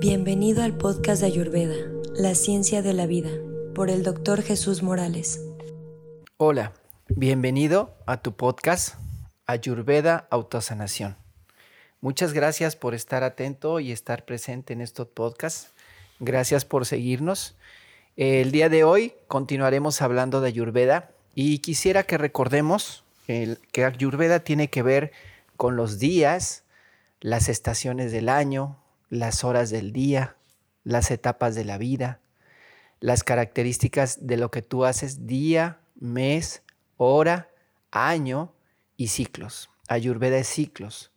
Bienvenido al podcast de Ayurveda, la ciencia de la vida, por el doctor Jesús Morales. Hola, bienvenido a tu podcast Ayurveda Autosanación. Muchas gracias por estar atento y estar presente en estos podcasts. Gracias por seguirnos. El día de hoy continuaremos hablando de Ayurveda y quisiera que recordemos que Ayurveda tiene que ver con los días, las estaciones del año, las horas del día, las etapas de la vida, las características de lo que tú haces día, mes, hora, año y ciclos. Ayurveda es ciclos.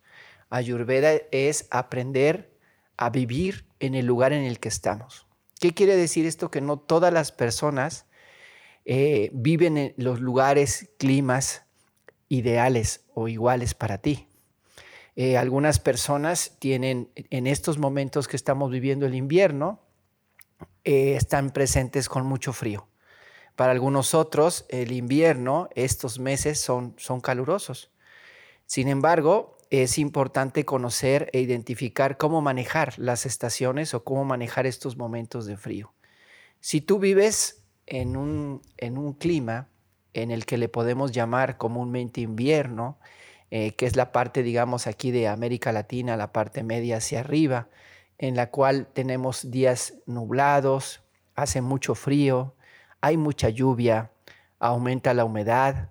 Ayurveda es aprender a vivir en el lugar en el que estamos. ¿Qué quiere decir esto? Que no todas las personas eh, viven en los lugares, climas ideales o iguales para ti. Eh, algunas personas tienen, en estos momentos que estamos viviendo el invierno, eh, están presentes con mucho frío. Para algunos otros, el invierno, estos meses son, son calurosos. Sin embargo, es importante conocer e identificar cómo manejar las estaciones o cómo manejar estos momentos de frío. Si tú vives en un, en un clima en el que le podemos llamar comúnmente invierno, eh, que es la parte, digamos, aquí de América Latina, la parte media hacia arriba, en la cual tenemos días nublados, hace mucho frío, hay mucha lluvia, aumenta la humedad.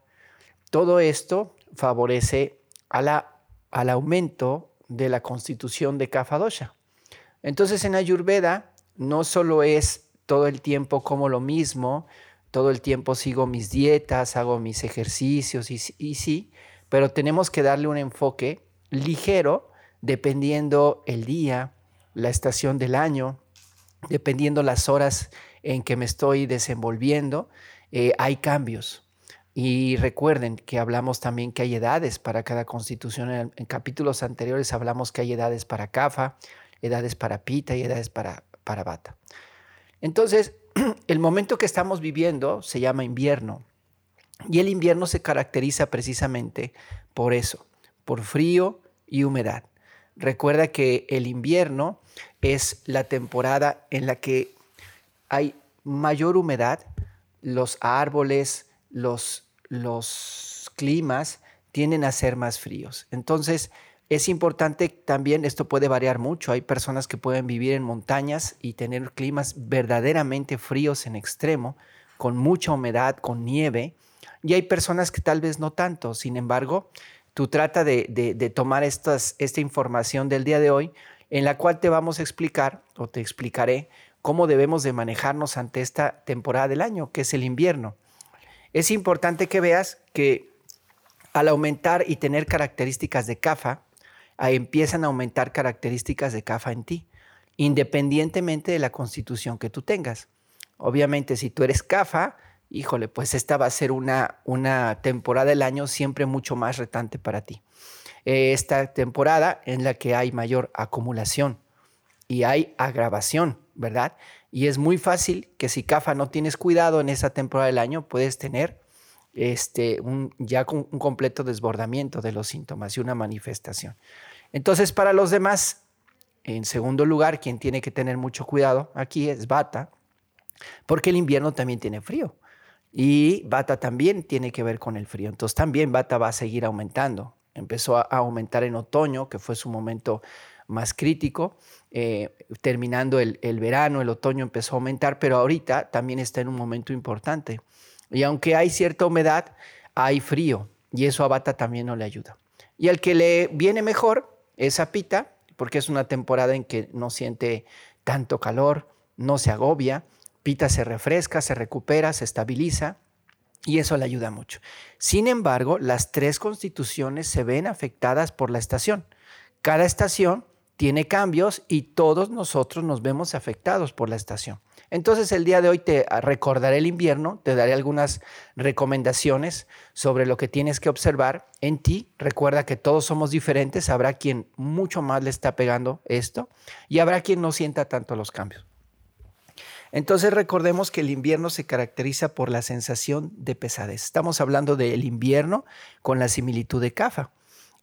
Todo esto favorece al aumento de la constitución de Kapha Entonces en Ayurveda no solo es todo el tiempo como lo mismo, todo el tiempo sigo mis dietas, hago mis ejercicios y, sí, pero tenemos que darle un enfoque ligero dependiendo el día, la estación del año, dependiendo las horas en que me estoy desenvolviendo, eh, hay cambios. Y recuerden que hablamos también que hay edades para cada constitución. En, capítulos anteriores hablamos que hay edades para Kafa, edades para Pita y edades para, para Bata. Entonces, el momento que estamos viviendo se llama invierno. Y el invierno se caracteriza precisamente por eso, por frío y humedad. Recuerda que el invierno es la temporada en la que hay mayor humedad, los árboles, los, los climas tienden a ser más fríos. Entonces, es importante también, esto puede variar mucho, hay personas que pueden vivir en montañas y tener climas verdaderamente fríos en extremo, con mucha humedad, con nieve, y hay personas que tal vez no tanto. Sin embargo, tú trata de, tomar estas, esta información del día de hoy, en la cual te vamos a explicar o te explicaré cómo debemos de manejarnos ante esta temporada del año, que es el invierno. Es importante que veas que al aumentar y tener características de CAFA, empiezan a aumentar características de CAFA en ti, independientemente de la constitución que tú tengas. Obviamente, si tú eres CAFA, híjole, pues esta va a ser una, una temporada del año siempre mucho más retante para ti. Eh, esta temporada en la que hay mayor acumulación y hay agravación, ¿verdad? Y es muy fácil que si CAFA no tienes cuidado en esa temporada del año, puedes tener este, un, ya un completo desbordamiento de los síntomas y una manifestación. Entonces, para los demás, en segundo lugar, quien tiene que tener mucho cuidado aquí es Bata, porque el invierno también tiene frío. Y Bata también tiene que ver con el frío. Entonces también Bata va a seguir aumentando. Empezó a aumentar en otoño, que fue su momento más crítico. Eh, terminando el, verano, el otoño empezó a aumentar, pero ahorita también está en un momento importante. Y aunque hay cierta humedad, hay frío y eso a Bata también no le ayuda. Y al que le viene mejor es a Pita, porque es una temporada en que no siente tanto calor, no se agobia, Pita se refresca, se recupera, se estabiliza y eso le ayuda mucho. Sin embargo, las tres constituciones se ven afectadas por la estación. Cada estación tiene cambios y todos nosotros nos vemos afectados por la estación. Entonces el día de hoy te recordaré el invierno, te daré algunas recomendaciones sobre lo que tienes que observar en ti. Recuerda que todos somos diferentes, habrá quien mucho más le está pegando esto y habrá quien no sienta tanto los cambios. Entonces recordemos que el invierno se caracteriza por la sensación de pesadez. Estamos hablando del invierno con la similitud de CAFA.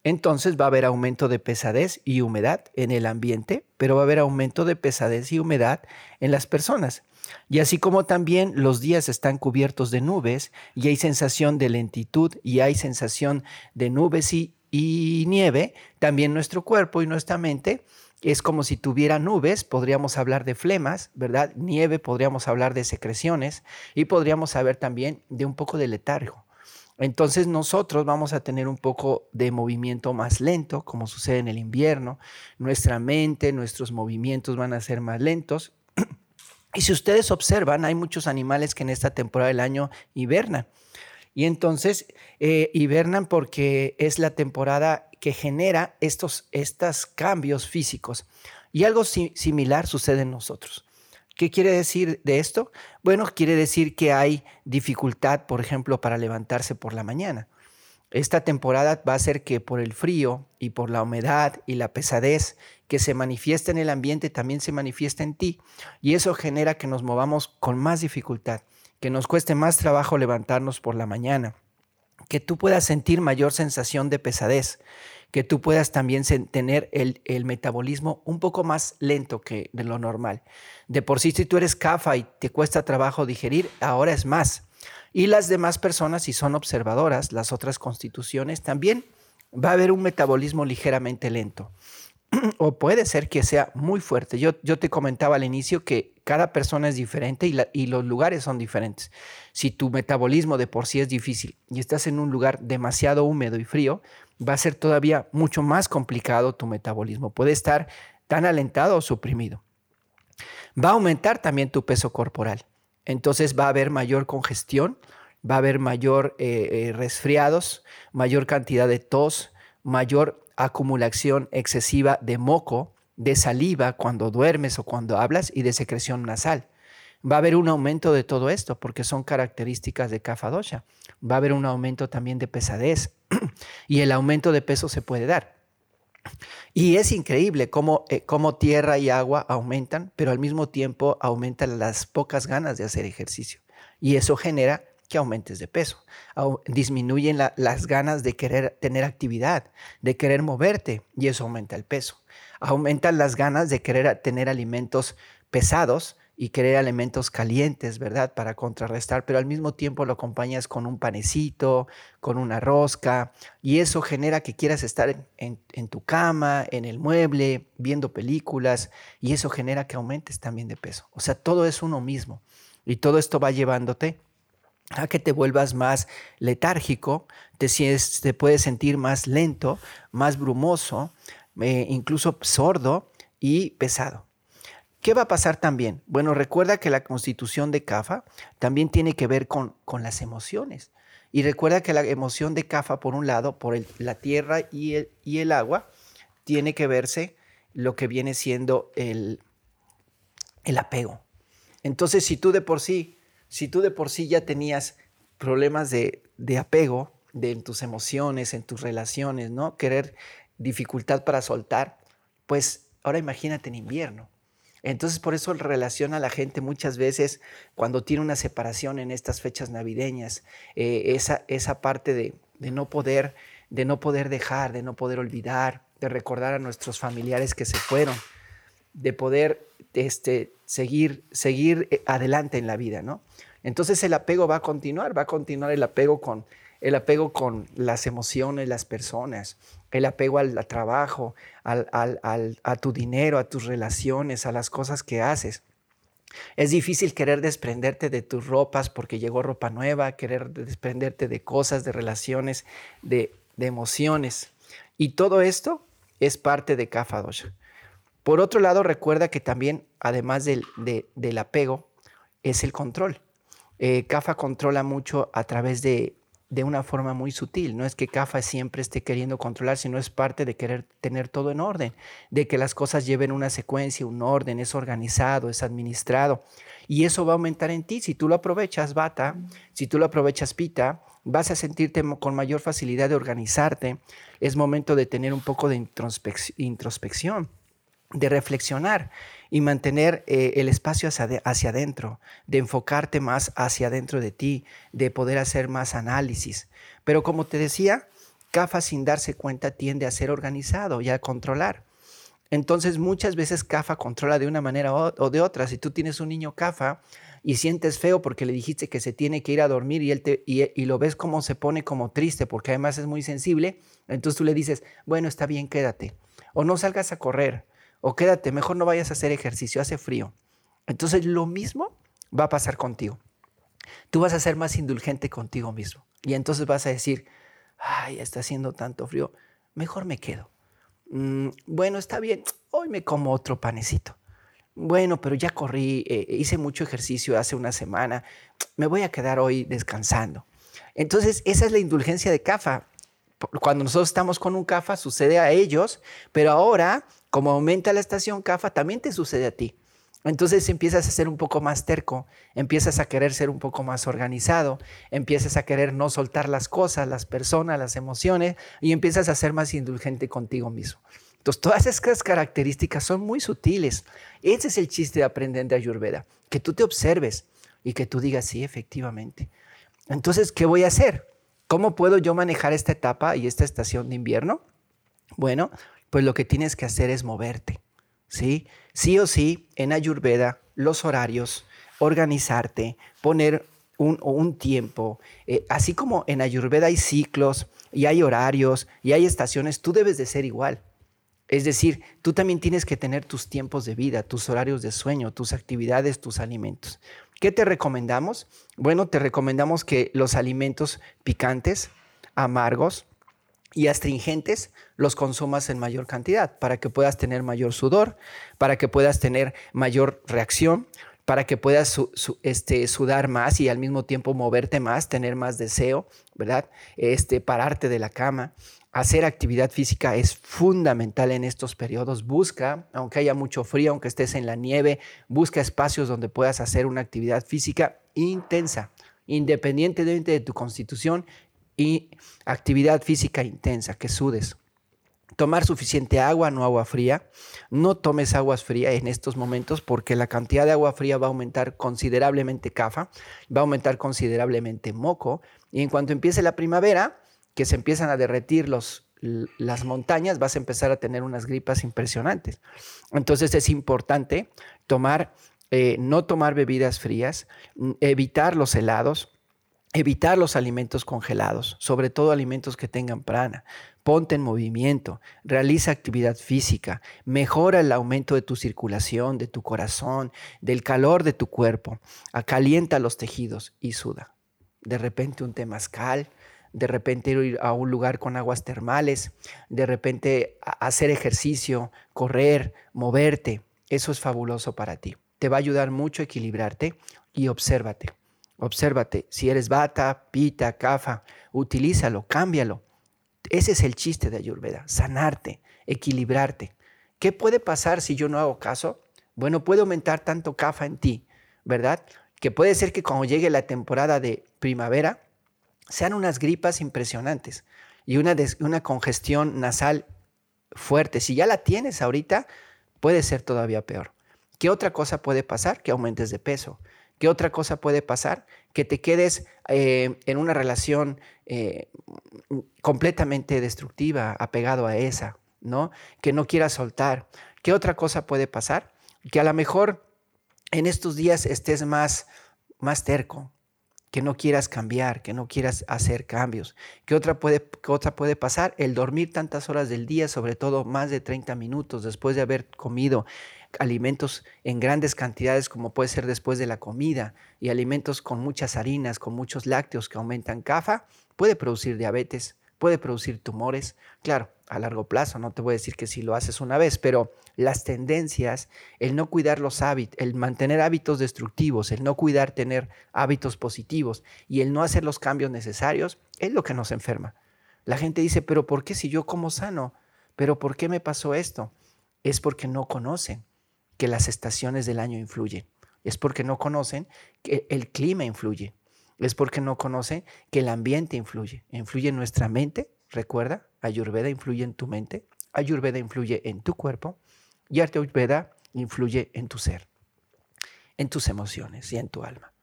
entonces va a haber aumento de pesadez y humedad en el ambiente, pero va a haber aumento de pesadez y humedad en las personas. Y así como también los días están cubiertos de nubes y hay sensación de lentitud y hay sensación de nubes y, nieve, también nuestro cuerpo y nuestra mente es como si tuviera nubes, podríamos hablar de flemas, ¿verdad? Nieve, podríamos hablar de secreciones y podríamos saber también de un poco de letargo. Entonces nosotros vamos a tener un poco de movimiento más lento, como sucede en el invierno. Nuestra mente, nuestros movimientos van a ser más lentos. Y si ustedes observan, hay muchos animales que en esta temporada del año hibernan. Y entonces eh, hibernan porque es la temporada que genera estos, estos cambios físicos. Y algo similar sucede en nosotros. ¿Qué quiere decir de esto? Bueno, quiere decir que hay dificultad, por ejemplo, para levantarse por la mañana. Esta temporada va a ser que por el frío y por la humedad y la pesadez que se manifiesta en el ambiente también se manifiesta en ti. Y eso genera que nos movamos con más dificultad, que nos cueste más trabajo levantarnos por la mañana, que tú puedas sentir mayor sensación de pesadez, que tú puedas también tener el, metabolismo un poco más lento que de lo normal. De por sí, si tú eres CAFA y te cuesta trabajo digerir, ahora es más. Y las demás personas, si son observadoras, las otras constituciones, también va a haber un metabolismo ligeramente lento. o puede ser que sea muy fuerte. Yo, te comentaba al inicio que cada persona es diferente y, y, los lugares son diferentes. Si tu metabolismo de por sí es difícil y estás en un lugar demasiado húmedo y frío, va a ser todavía mucho más complicado tu metabolismo. Puede estar tan alentado o suprimido. Va a aumentar también tu peso corporal. Entonces va a haber mayor congestión, va a haber mayor eh, eh, resfriados, mayor cantidad de tos, mayor acumulación excesiva de moco, de saliva cuando duermes o cuando hablas y de secreción nasal. Va a haber un aumento de todo esto porque son características de kapha dosha. Va a haber un aumento también de pesadez y el aumento de peso se puede dar. Y es increíble cómo, eh, cómo, tierra y agua aumentan, pero al mismo tiempo aumentan las pocas ganas de hacer ejercicio. Y eso genera que aumentes de peso. disminuyen las ganas de querer tener actividad, de querer moverte, y eso aumenta el peso. Aumentan las ganas de querer tener alimentos pesados y querer alimentos calientes, ¿verdad? Para contrarrestar, pero al mismo tiempo lo acompañas con un panecito, con una rosca, y eso genera que quieras estar en, tu cama, en el mueble, viendo películas, y eso genera que aumentes también de peso. O sea, todo es uno mismo, y todo esto va llevándote a que te vuelvas más letárgico, te, te puedes sentir más lento, más brumoso, eh, incluso sordo y pesado. ¿Qué va a pasar también? Bueno, recuerda que la constitución de CAFA también tiene que ver con, con las emociones. Y recuerda que la emoción de CAFA, por un lado, por la tierra y el, y el agua, tiene que verse lo que viene siendo el, el apego. Entonces, si tú de por sí, si tú de por sí ya tenías problemas de, de apego de, en tus emociones, en tus relaciones, ¿no? Querer dificultad para soltar, pues ahora imagínate en invierno. Entonces por eso relaciona a la gente muchas veces cuando tiene una separación en estas fechas navideñas, eh, esa, esa parte de, no poder, de no poder dejar, de no poder olvidar, de recordar a nuestros familiares que se fueron, de poder este, seguir, seguir eh, adelante en la vida, ¿no? Entonces el apego va a continuar, va a continuar el apego con, el apego con las emociones, las personas, el apego al, trabajo, a tu dinero, a tus relaciones, a las cosas que haces. Es difícil querer desprenderte de tus ropas porque llegó ropa nueva, querer desprenderte de cosas, de relaciones, de, emociones. Y todo esto es parte de Kapha Por otro lado, recuerda que también, además del, del apego, es el control. Eh, controla mucho a través de de una forma muy sutil. No es que CAFA siempre esté queriendo controlar, sino es parte de querer tener todo en orden, de que las cosas lleven una secuencia, un orden, es organizado, es administrado. Y eso va a aumentar en ti. Si tú lo aprovechas, Bata, si tú lo aprovechas, Pita, vas a sentirte con mayor facilidad de organizarte. Es momento de tener un poco de introspección, de reflexionar y mantener eh, el espacio hacia, hacia adentro, de enfocarte más hacia adentro de ti, de poder hacer más análisis. Pero como te decía, Kafa sin darse cuenta tiende a ser organizado y a controlar. Entonces muchas veces CAFA controla de una manera o de otra. Si tú tienes un niño CAFA y sientes feo porque le dijiste que se tiene que ir a dormir y, él te, y, lo ves como se pone como triste porque además es muy sensible, entonces tú le dices, bueno, está bien, quédate. O no salgas a correr. O quédate, mejor no vayas a hacer ejercicio, hace frío. Entonces lo mismo va a pasar contigo. Tú vas a ser más indulgente contigo mismo. Y entonces vas a decir, ay, está haciendo tanto frío, mejor me quedo. Mm, bueno, está bien, hoy me como otro panecito. Bueno, pero ya corrí, eh, hice mucho ejercicio hace una semana, me voy a quedar hoy descansando. Entonces, esa es la indulgencia de CAFA. Cuando nosotros estamos con un CAFA, sucede a ellos, pero ahora, como aumenta la estación CAFA, también te sucede a ti. Entonces empiezas a ser un poco más terco, empiezas a querer ser un poco más organizado, empiezas a querer no soltar las cosas, las personas, las emociones y empiezas a ser más indulgente contigo mismo. Entonces, todas esas características son muy sutiles. Ese es el chiste de aprender de Ayurveda, que tú te observes y que tú digas, sí, efectivamente. Entonces, ¿qué voy a hacer? ¿Cómo puedo yo manejar esta etapa y esta estación de invierno? Bueno, pues lo que tienes que hacer es moverte. ¿sí? Sí o sí, en Ayurveda, los horarios, organizarte, poner un, tiempo, eh, así como en Ayurveda hay ciclos y hay horarios y hay estaciones, tú debes de ser igual. Es decir, tú también tienes que tener tus tiempos de vida, tus horarios de sueño, tus actividades, tus alimentos. ¿Qué te recomendamos? Bueno, te recomendamos que los alimentos picantes, amargos, y astringentes los consumas en mayor cantidad para que puedas tener mayor sudor, para que puedas tener mayor reacción, para que puedas este, sudar más y al mismo tiempo moverte más, tener más deseo, ¿verdad? Este, pararte de la cama. Hacer actividad física es fundamental en estos periodos. Busca, aunque haya mucho frío, aunque estés en la nieve, busca espacios donde puedas hacer una actividad física intensa, independientemente de tu constitución y actividad física intensa, que sudes. Tomar suficiente agua, no agua fría. No tomes aguas frías en estos momentos porque la cantidad de agua fría va a aumentar considerablemente cafa, va a aumentar considerablemente moco. Y en cuanto empiece la primavera, que se empiezan a derretir los, las montañas, vas a empezar a tener unas gripas impresionantes. Entonces es importante tomar, eh, no tomar bebidas frías, evitar los helados, Evitar los alimentos congelados, sobre todo alimentos que tengan prana. Ponte en movimiento, realiza actividad física, mejora el aumento de tu circulación, de tu corazón, del calor de tu cuerpo, acalienta los tejidos y suda. De repente un temazcal, de repente ir a un lugar con aguas termales, de repente hacer ejercicio, correr, moverte. Eso es fabuloso para ti. Te va a ayudar mucho a equilibrarte y obsérvate. Obsérvate, si eres bata, pita, cafa, utilízalo, cámbialo. Ese es el chiste de Ayurveda, sanarte, equilibrarte. ¿Qué puede pasar si yo no hago caso? Bueno, puede aumentar tanto cafa en ti, ¿verdad? Que puede ser que cuando llegue la temporada de primavera sean unas gripas impresionantes y una, una congestión nasal fuerte. Si ya la tienes ahorita, puede ser todavía peor. ¿Qué otra cosa puede pasar? Que aumentes de peso ¿Qué otra cosa puede pasar? Que te quedes eh, en una relación eh, completamente destructiva, apegado a esa, ¿no? Que no quieras soltar. ¿Qué otra cosa puede pasar? Que a lo mejor en estos días estés más, más terco, que no quieras cambiar, que no quieras hacer cambios. ¿Qué otra, puede, ¿Qué otra puede pasar? El dormir tantas horas del día, sobre todo más de 30 minutos después de haber comido alimentos en grandes cantidades como puede ser después de la comida y alimentos con muchas harinas, con muchos lácteos que aumentan CAFA, puede producir diabetes, puede producir tumores. Claro, a largo plazo, no te voy a decir que si lo haces una vez, pero las tendencias, el no cuidar los hábitos, el mantener hábitos destructivos, el no cuidar tener hábitos positivos y el no hacer los cambios necesarios, es lo que nos enferma. La gente dice, pero ¿por qué si yo como sano? ¿Pero por qué me pasó esto? Es porque no conocen que las estaciones del año influyen. Es porque no conocen que el clima influye. Es porque no conocen que el ambiente influye. Influye en nuestra mente. Recuerda, Ayurveda influye en tu mente. Ayurveda influye en tu cuerpo. Y Ayurveda influye en tu ser, en tus emociones y en tu alma.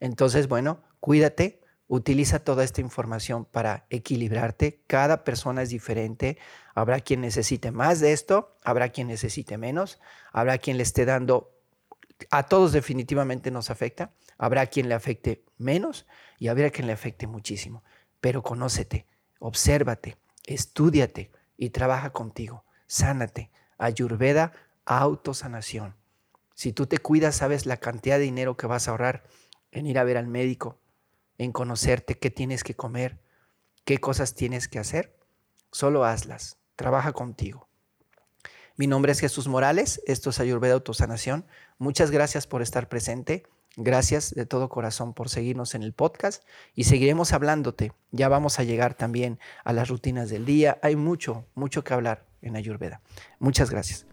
Entonces, bueno, cuídate, Utiliza toda esta información para equilibrarte. Cada persona es diferente. Habrá quien necesite más de esto, habrá quien necesite menos, habrá quien le esté dando, a todos definitivamente nos afecta, habrá quien le afecte menos y habrá quien le afecte muchísimo. Pero conócete, obsérvate, estudiate y trabaja contigo. Sánate. Ayurveda, autosanación. Si tú te cuidas, sabes la cantidad de dinero que vas a ahorrar en ir a ver al médico, en conocerte qué tienes que comer, qué cosas tienes que hacer, solo hazlas, trabaja contigo. Mi nombre es Jesús Morales, esto es Ayurveda Autosanación. Muchas gracias por estar presente, gracias de todo corazón por seguirnos en el podcast y seguiremos hablándote. Ya vamos a llegar también a las rutinas del día, hay mucho, mucho que hablar en Ayurveda. Muchas gracias.